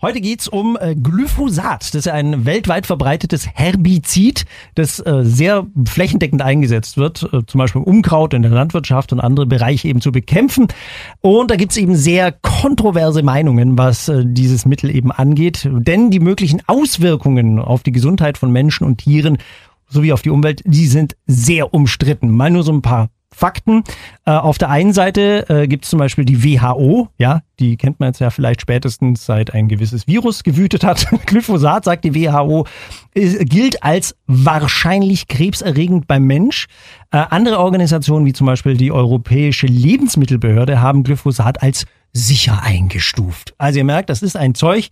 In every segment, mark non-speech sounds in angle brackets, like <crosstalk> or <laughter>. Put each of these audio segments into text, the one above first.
Heute geht's um äh, Glyphosat. Das ist ja ein weltweit verbreitetes Herbizid, das äh, sehr flächendeckend eingesetzt wird, äh, zum Beispiel um Unkraut in der Landwirtschaft und andere Bereiche eben zu bekämpfen. Und da gibt's eben sehr kontroverse Meinungen, was äh, dieses Mittel eben angeht. Denn die möglichen Auswirkungen auf die Gesundheit von Menschen und Tieren sowie auf die Umwelt, die sind sehr umstritten. Mal nur so ein paar Fakten. Äh, auf der einen Seite äh, gibt es zum Beispiel die WHO, ja, die kennt man jetzt ja vielleicht spätestens seit ein gewisses Virus gewütet hat. <laughs> Glyphosat, sagt die WHO, ist, gilt als wahrscheinlich krebserregend beim Mensch. Äh, andere Organisationen wie zum Beispiel die Europäische Lebensmittelbehörde haben Glyphosat als sicher eingestuft. Also ihr merkt, das ist ein Zeug,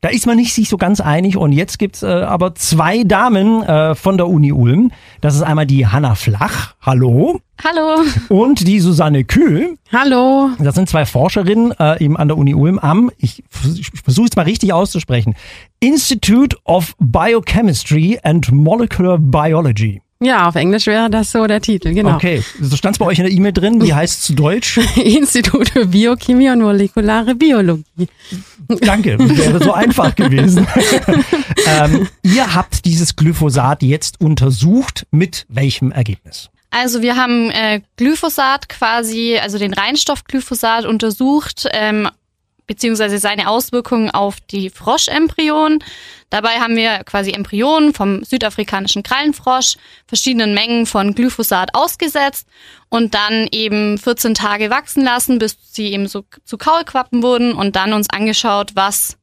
da ist man nicht sich so ganz einig. Und jetzt gibt's äh, aber zwei Damen äh, von der Uni Ulm. Das ist einmal die Hanna Flach. Hallo. Hallo. Und die Susanne Kühl. Hallo. Das sind zwei Forscherinnen äh, eben an der Uni Ulm am, ich, ich versuche es mal richtig auszusprechen, Institute of Biochemistry and Molecular Biology. Ja, auf Englisch wäre das so der Titel, genau. Okay, so stand es bei euch in der E-Mail drin. Wie heißt es zu Deutsch? <laughs> Institut für Biochemie und molekulare Biologie. Danke, wäre so einfach <laughs> gewesen. <laughs> ähm, ihr habt dieses Glyphosat jetzt untersucht. Mit welchem Ergebnis? Also wir haben äh, Glyphosat quasi, also den Reinstoff Glyphosat untersucht, ähm, beziehungsweise seine Auswirkungen auf die Froschembryonen. Dabei haben wir quasi Embryonen vom südafrikanischen Krallenfrosch verschiedenen Mengen von Glyphosat ausgesetzt und dann eben 14 Tage wachsen lassen, bis sie eben so zu Kaulquappen wurden und dann uns angeschaut, was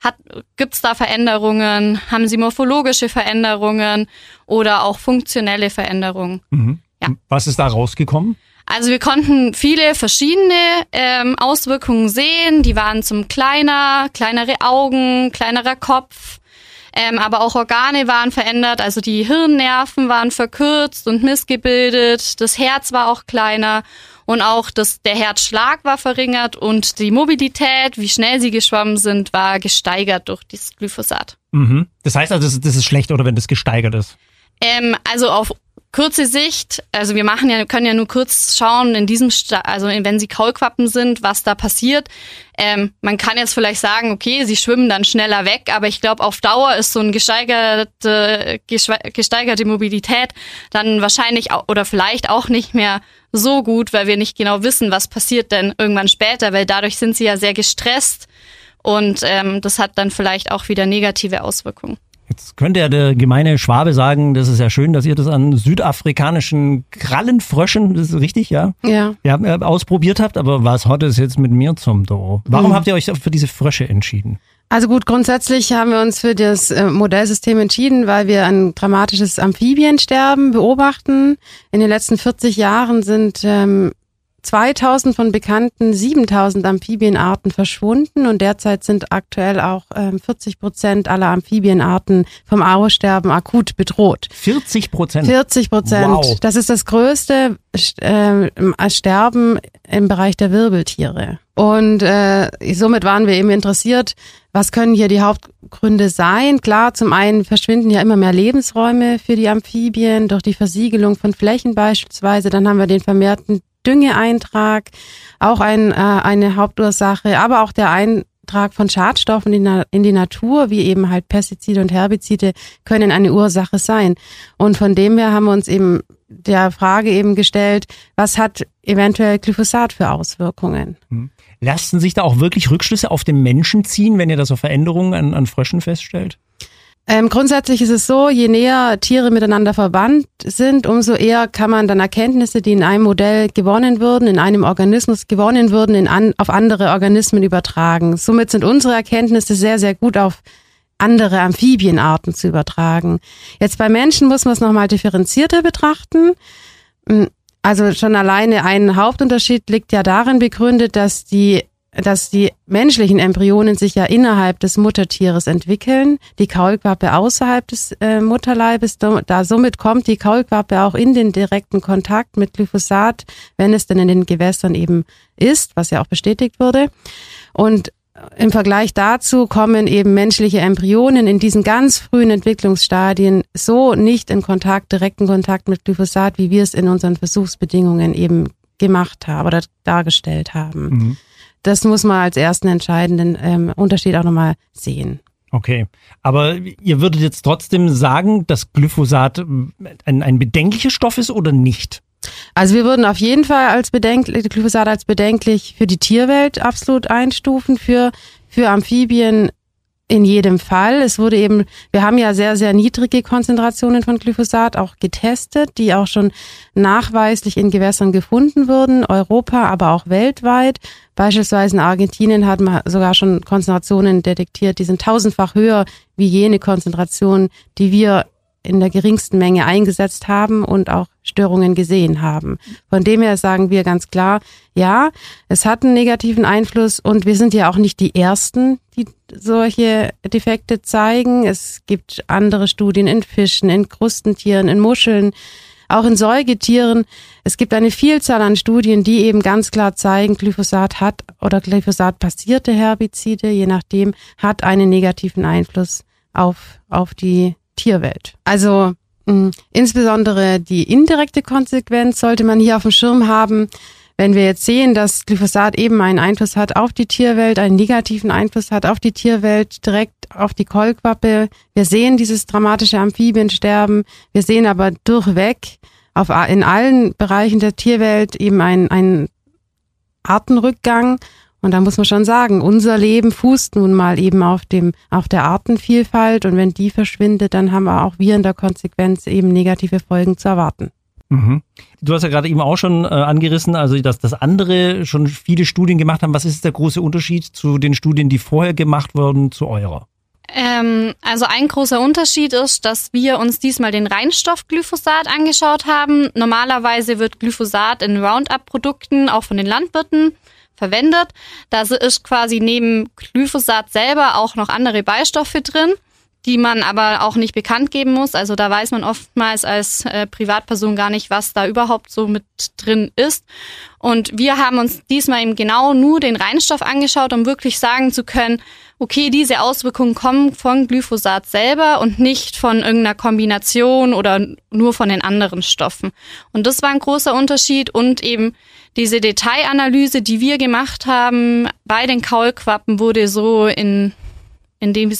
hat, gibt's da Veränderungen? Haben sie morphologische Veränderungen oder auch funktionelle Veränderungen? Mhm. Ja. Was ist da rausgekommen? Also wir konnten viele verschiedene ähm, Auswirkungen sehen. Die waren zum kleiner, kleinere Augen, kleinerer Kopf. Ähm, aber auch Organe waren verändert, also die Hirnnerven waren verkürzt und missgebildet, das Herz war auch kleiner und auch das, der Herzschlag war verringert und die Mobilität, wie schnell sie geschwommen sind, war gesteigert durch dieses Glyphosat. Mhm. Das heißt also, das ist schlecht oder wenn das gesteigert ist? Ähm, also auf kurze Sicht, also wir machen ja, können ja nur kurz schauen in diesem, Sta also wenn sie Kaulquappen sind, was da passiert. Ähm, man kann jetzt vielleicht sagen, okay, sie schwimmen dann schneller weg, aber ich glaube, auf Dauer ist so eine gesteigerte, gesteigerte Mobilität dann wahrscheinlich auch, oder vielleicht auch nicht mehr so gut, weil wir nicht genau wissen, was passiert denn irgendwann später, weil dadurch sind sie ja sehr gestresst und ähm, das hat dann vielleicht auch wieder negative Auswirkungen. Jetzt könnte ja der gemeine Schwabe sagen, das ist ja schön, dass ihr das an südafrikanischen Krallenfröschen, das ist richtig, ja? Ja. ja äh, ausprobiert habt, aber was hat es jetzt mit mir zum Do? Warum hm. habt ihr euch für diese Frösche entschieden? Also gut, grundsätzlich haben wir uns für das äh, Modellsystem entschieden, weil wir ein dramatisches Amphibiensterben beobachten. In den letzten 40 Jahren sind ähm, 2000 von bekannten 7000 Amphibienarten verschwunden und derzeit sind aktuell auch ähm, 40 Prozent aller Amphibienarten vom Aussterben akut bedroht. 40 Prozent? 40 Prozent. Wow. Das ist das größte äh, Sterben im Bereich der Wirbeltiere. Und äh, somit waren wir eben interessiert, was können hier die Hauptgründe sein? Klar, zum einen verschwinden ja immer mehr Lebensräume für die Amphibien durch die Versiegelung von Flächen beispielsweise. Dann haben wir den vermehrten Düngeeintrag, auch ein, äh, eine Hauptursache, aber auch der Eintrag von Schadstoffen in, in die Natur, wie eben halt Pestizide und Herbizide, können eine Ursache sein. Und von dem her haben wir uns eben der Frage eben gestellt, was hat eventuell Glyphosat für Auswirkungen? Hm. Lassen sich da auch wirklich Rückschlüsse auf den Menschen ziehen, wenn ihr da so Veränderungen an, an Fröschen feststellt? Ähm, grundsätzlich ist es so, je näher Tiere miteinander verwandt sind, umso eher kann man dann Erkenntnisse, die in einem Modell gewonnen würden, in einem Organismus gewonnen würden, in an, auf andere Organismen übertragen. Somit sind unsere Erkenntnisse sehr, sehr gut auf andere Amphibienarten zu übertragen. Jetzt bei Menschen muss man es nochmal differenzierter betrachten. Hm, also schon alleine ein Hauptunterschied liegt ja darin begründet, dass die dass die menschlichen Embryonen sich ja innerhalb des Muttertieres entwickeln, die Kaulquappe außerhalb des äh, Mutterleibes. Da somit kommt die Kaulquappe auch in den direkten Kontakt mit Glyphosat, wenn es denn in den Gewässern eben ist, was ja auch bestätigt wurde. Und im Vergleich dazu kommen eben menschliche Embryonen in diesen ganz frühen Entwicklungsstadien so nicht in Kontakt, direkten Kontakt mit Glyphosat, wie wir es in unseren Versuchsbedingungen eben gemacht haben oder dargestellt haben. Mhm. Das muss man als ersten entscheidenden ähm, Unterschied auch nochmal sehen. Okay, aber ihr würdet jetzt trotzdem sagen, dass Glyphosat ein, ein bedenklicher Stoff ist oder nicht? Also wir würden auf jeden Fall als bedenklich, Glyphosat als bedenklich für die Tierwelt absolut einstufen, für, für Amphibien in jedem Fall. Es wurde eben, wir haben ja sehr, sehr niedrige Konzentrationen von Glyphosat auch getestet, die auch schon nachweislich in Gewässern gefunden wurden, Europa, aber auch weltweit. Beispielsweise in Argentinien hat man sogar schon Konzentrationen detektiert, die sind tausendfach höher wie jene Konzentration, die wir in der geringsten Menge eingesetzt haben und auch Störungen gesehen haben. Von dem her sagen wir ganz klar, ja, es hat einen negativen Einfluss und wir sind ja auch nicht die Ersten, die solche Defekte zeigen. Es gibt andere Studien in Fischen, in Krustentieren, in Muscheln, auch in Säugetieren. Es gibt eine Vielzahl an Studien, die eben ganz klar zeigen, Glyphosat hat oder Glyphosat passierte Herbizide, je nachdem, hat einen negativen Einfluss auf, auf die Tierwelt. Also mh, insbesondere die indirekte Konsequenz sollte man hier auf dem Schirm haben. Wenn wir jetzt sehen, dass Glyphosat eben einen Einfluss hat auf die Tierwelt, einen negativen Einfluss hat auf die Tierwelt, direkt auf die Kolkwappe. Wir sehen dieses dramatische Amphibiensterben. Wir sehen aber durchweg auf, in allen Bereichen der Tierwelt eben einen, einen Artenrückgang und da muss man schon sagen, unser Leben fußt nun mal eben auf dem, auf der Artenvielfalt. Und wenn die verschwindet, dann haben wir auch wir in der Konsequenz eben negative Folgen zu erwarten. Mhm. Du hast ja gerade eben auch schon äh, angerissen, also dass, dass andere schon viele Studien gemacht haben. Was ist der große Unterschied zu den Studien, die vorher gemacht wurden, zu eurer? Ähm, also ein großer Unterschied ist, dass wir uns diesmal den Reinstoff Glyphosat angeschaut haben. Normalerweise wird Glyphosat in Roundup-Produkten auch von den Landwirten verwendet. Da ist quasi neben Glyphosat selber auch noch andere Beistoffe drin, die man aber auch nicht bekannt geben muss. Also da weiß man oftmals als äh, Privatperson gar nicht, was da überhaupt so mit drin ist. Und wir haben uns diesmal eben genau nur den Reinstoff angeschaut, um wirklich sagen zu können, okay, diese Auswirkungen kommen von Glyphosat selber und nicht von irgendeiner Kombination oder nur von den anderen Stoffen. Und das war ein großer Unterschied und eben diese Detailanalyse, die wir gemacht haben bei den Kaulquappen, wurde so in, in dem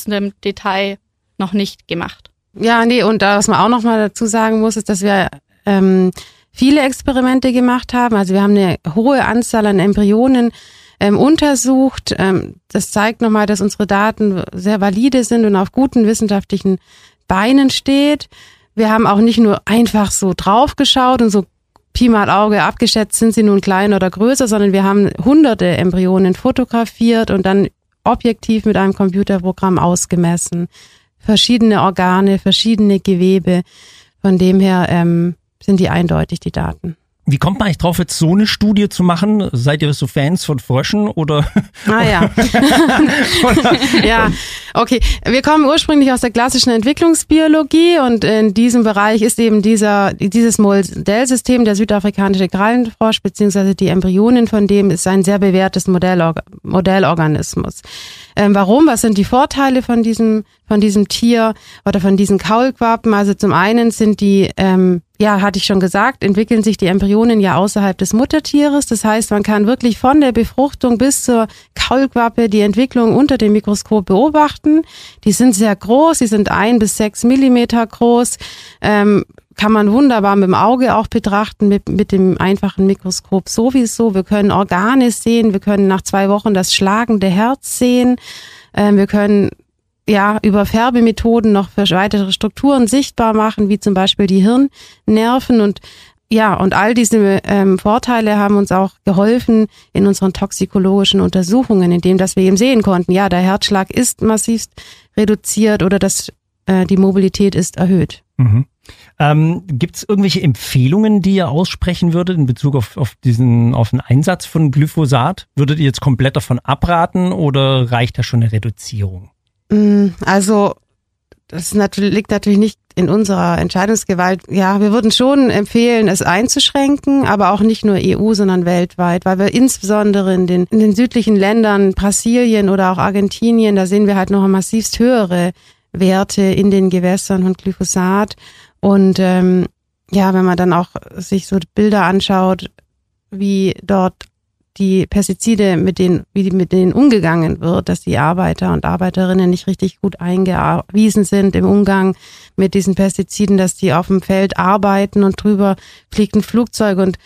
Detail noch nicht gemacht. Ja, nee, und was man auch noch mal dazu sagen muss, ist, dass wir ähm, viele Experimente gemacht haben. Also wir haben eine hohe Anzahl an Embryonen ähm, untersucht. Ähm, das zeigt nochmal, dass unsere Daten sehr valide sind und auf guten wissenschaftlichen Beinen steht. Wir haben auch nicht nur einfach so draufgeschaut und so Pi mal Auge abgeschätzt, sind sie nun klein oder größer, sondern wir haben hunderte Embryonen fotografiert und dann objektiv mit einem Computerprogramm ausgemessen. Verschiedene Organe, verschiedene Gewebe. Von dem her ähm, sind die eindeutig, die Daten. Wie kommt man eigentlich drauf, jetzt so eine Studie zu machen? Seid ihr so Fans von Fröschen oder? Ah ja. <laughs> ja, okay. Wir kommen ursprünglich aus der klassischen Entwicklungsbiologie und in diesem Bereich ist eben dieser, dieses Modellsystem, der südafrikanische Krallenfrosch, beziehungsweise die Embryonen von dem ist ein sehr bewährtes Modellorg Modellorganismus. Ähm, warum? Was sind die Vorteile von diesem, von diesem Tier oder von diesen Kaulquappen? Also zum einen sind die, ähm, ja, hatte ich schon gesagt, entwickeln sich die Embryonen ja außerhalb des Muttertieres. Das heißt, man kann wirklich von der Befruchtung bis zur Kaulquappe die Entwicklung unter dem Mikroskop beobachten. Die sind sehr groß, die sind ein bis sechs Millimeter groß. Ähm, kann man wunderbar mit dem Auge auch betrachten, mit, mit dem einfachen Mikroskop sowieso. Wir können Organe sehen, wir können nach zwei Wochen das schlagende Herz sehen, ähm, wir können ja über Färbemethoden noch für weitere Strukturen sichtbar machen, wie zum Beispiel die Hirnnerven und ja, und all diese ähm, Vorteile haben uns auch geholfen in unseren toxikologischen Untersuchungen, indem dass wir eben sehen konnten, ja, der Herzschlag ist massivst reduziert oder dass äh, die Mobilität ist erhöht. Mhm. Ähm, Gibt es irgendwelche Empfehlungen, die ihr aussprechen würdet in Bezug auf, auf diesen auf den Einsatz von Glyphosat? Würdet ihr jetzt komplett davon abraten oder reicht da schon eine Reduzierung? Mm, also das liegt natürlich nicht in unserer Entscheidungsgewalt. Ja, wir würden schon empfehlen, es einzuschränken, aber auch nicht nur EU, sondern weltweit, weil wir insbesondere in den, in den südlichen Ländern, Brasilien oder auch Argentinien, da sehen wir halt noch massivst höhere Werte in den Gewässern von Glyphosat. Und ähm, ja, wenn man dann auch sich so Bilder anschaut, wie dort die Pestizide, mit denen, wie mit denen umgegangen wird, dass die Arbeiter und Arbeiterinnen nicht richtig gut eingewiesen sind im Umgang mit diesen Pestiziden, dass die auf dem Feld arbeiten und drüber fliegt ein Flugzeug und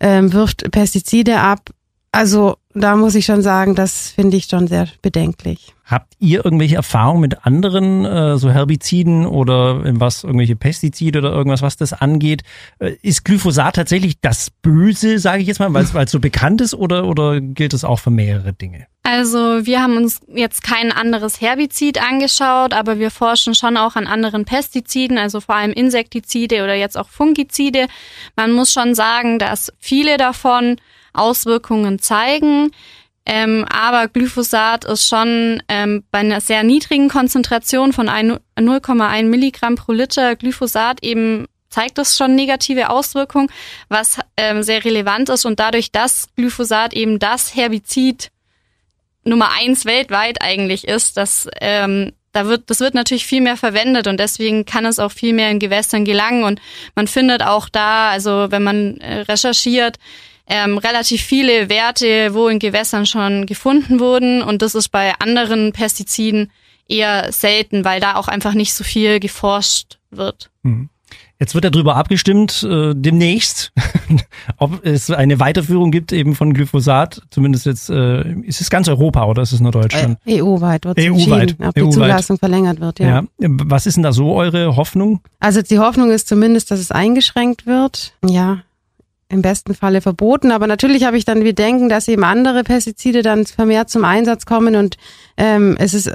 ähm, wirft Pestizide ab. Also da muss ich schon sagen, das finde ich schon sehr bedenklich. Habt ihr irgendwelche Erfahrungen mit anderen äh, so Herbiziden oder was irgendwelche Pestizide oder irgendwas, was das angeht? Äh, ist Glyphosat tatsächlich das Böse, sage ich jetzt mal, weil es so bekannt ist oder oder gilt es auch für mehrere Dinge? Also wir haben uns jetzt kein anderes Herbizid angeschaut, aber wir forschen schon auch an anderen Pestiziden, also vor allem Insektizide oder jetzt auch Fungizide. Man muss schon sagen, dass viele davon Auswirkungen zeigen. Ähm, aber Glyphosat ist schon ähm, bei einer sehr niedrigen Konzentration von 0,1 Milligramm pro Liter Glyphosat eben zeigt das schon negative Auswirkungen, was ähm, sehr relevant ist und dadurch, dass Glyphosat eben das Herbizid Nummer eins weltweit eigentlich ist, dass ähm, da wird, das wird natürlich viel mehr verwendet und deswegen kann es auch viel mehr in Gewässern gelangen und man findet auch da, also wenn man äh, recherchiert, ähm, relativ viele Werte, wo in Gewässern schon gefunden wurden. Und das ist bei anderen Pestiziden eher selten, weil da auch einfach nicht so viel geforscht wird. Mhm. Jetzt wird darüber abgestimmt, äh, demnächst, <laughs> ob es eine Weiterführung gibt eben von Glyphosat. Zumindest jetzt, äh, ist es ganz Europa oder ist es nur Deutschland? Äh, EU-weit wird EU-weit. ob die EU Zulassung verlängert wird, ja. ja. Was ist denn da so eure Hoffnung? Also die Hoffnung ist zumindest, dass es eingeschränkt wird. Ja, im besten Falle verboten. Aber natürlich habe ich dann wir denken, dass eben andere Pestizide dann vermehrt zum Einsatz kommen und ähm, es ist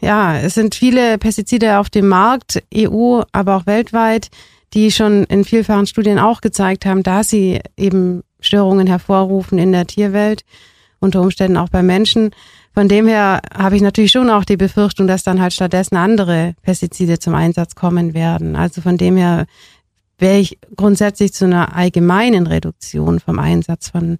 ja, es sind viele Pestizide auf dem Markt, EU, aber auch weltweit, die schon in vielfachen Studien auch gezeigt haben, dass sie eben Störungen hervorrufen in der Tierwelt, unter Umständen auch bei Menschen. Von dem her habe ich natürlich schon auch die Befürchtung, dass dann halt stattdessen andere Pestizide zum Einsatz kommen werden. Also von dem her wäre ich grundsätzlich zu einer allgemeinen Reduktion vom Einsatz von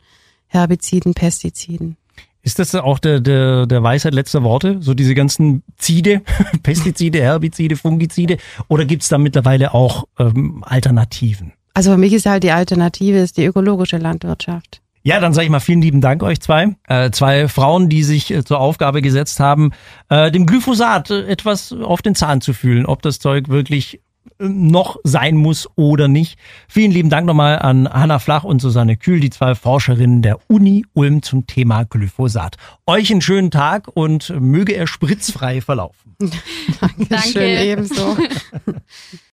Herbiziden, Pestiziden. Ist das auch der, der, der Weisheit letzter Worte? So diese ganzen Zide, <laughs> Pestizide, Herbizide, Fungizide? Oder gibt's da mittlerweile auch ähm, Alternativen? Also für mich ist halt die Alternative ist die ökologische Landwirtschaft. Ja, dann sage ich mal vielen lieben Dank euch zwei. Äh, zwei Frauen, die sich äh, zur Aufgabe gesetzt haben, äh, dem Glyphosat äh, etwas auf den Zahn zu fühlen, ob das Zeug wirklich noch sein muss oder nicht. Vielen lieben Dank nochmal an Hanna Flach und Susanne Kühl, die zwei Forscherinnen der Uni Ulm zum Thema Glyphosat. Euch einen schönen Tag und möge er spritzfrei verlaufen. <laughs> Dankeschön, Danke. ebenso. <laughs>